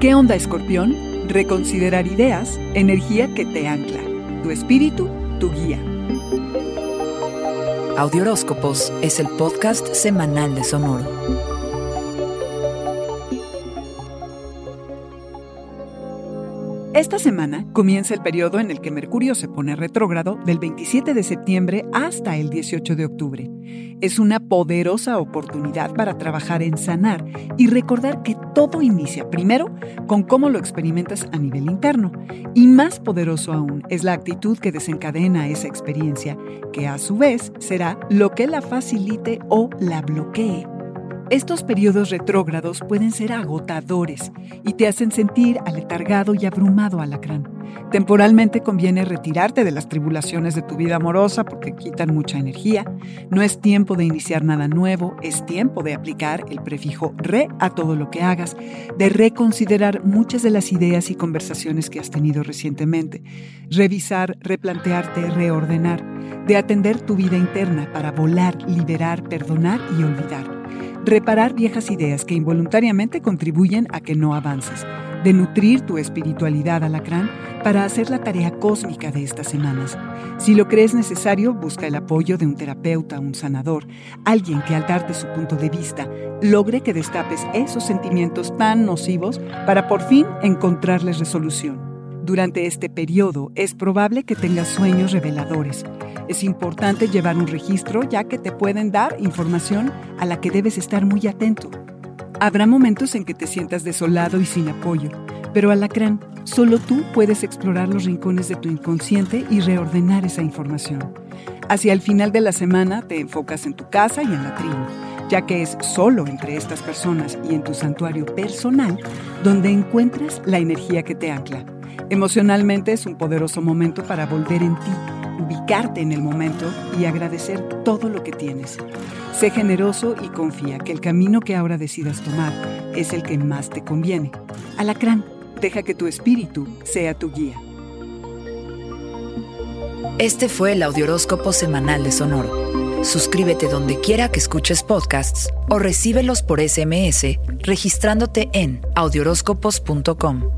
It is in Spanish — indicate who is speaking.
Speaker 1: ¿Qué onda, escorpión? Reconsiderar ideas, energía que te ancla. Tu espíritu, tu guía.
Speaker 2: Audioróscopos es el podcast semanal de Sonoro.
Speaker 1: Esta semana comienza el periodo en el que Mercurio se pone retrógrado del 27 de septiembre hasta el 18 de octubre. Es una poderosa oportunidad para trabajar en sanar y recordar que todo inicia primero con cómo lo experimentas a nivel interno y más poderoso aún es la actitud que desencadena esa experiencia, que a su vez será lo que la facilite o la bloquee. Estos periodos retrógrados pueden ser agotadores y te hacen sentir aletargado y abrumado, alacrán. Temporalmente conviene retirarte de las tribulaciones de tu vida amorosa porque quitan mucha energía. No es tiempo de iniciar nada nuevo, es tiempo de aplicar el prefijo re a todo lo que hagas, de reconsiderar muchas de las ideas y conversaciones que has tenido recientemente, revisar, replantearte, reordenar, de atender tu vida interna para volar, liberar, perdonar y olvidar reparar viejas ideas que involuntariamente contribuyen a que no avances, de nutrir tu espiritualidad alacrán para hacer la tarea cósmica de estas semanas. Si lo crees necesario, busca el apoyo de un terapeuta, un sanador, alguien que al darte su punto de vista logre que destapes esos sentimientos tan nocivos para por fin encontrarles resolución. Durante este periodo es probable que tengas sueños reveladores. Es importante llevar un registro ya que te pueden dar información a la que debes estar muy atento. Habrá momentos en que te sientas desolado y sin apoyo, pero alacrán, solo tú puedes explorar los rincones de tu inconsciente y reordenar esa información. Hacia el final de la semana te enfocas en tu casa y en la tribu, ya que es solo entre estas personas y en tu santuario personal donde encuentras la energía que te ancla. Emocionalmente es un poderoso momento para volver en ti, ubicarte en el momento y agradecer todo lo que tienes. Sé generoso y confía que el camino que ahora decidas tomar es el que más te conviene. Alacrán, deja que tu espíritu sea tu guía.
Speaker 2: Este fue el Audioróscopo Semanal de Sonoro. Suscríbete donde quiera que escuches podcasts o recíbelos por SMS registrándote en audioróscopos.com.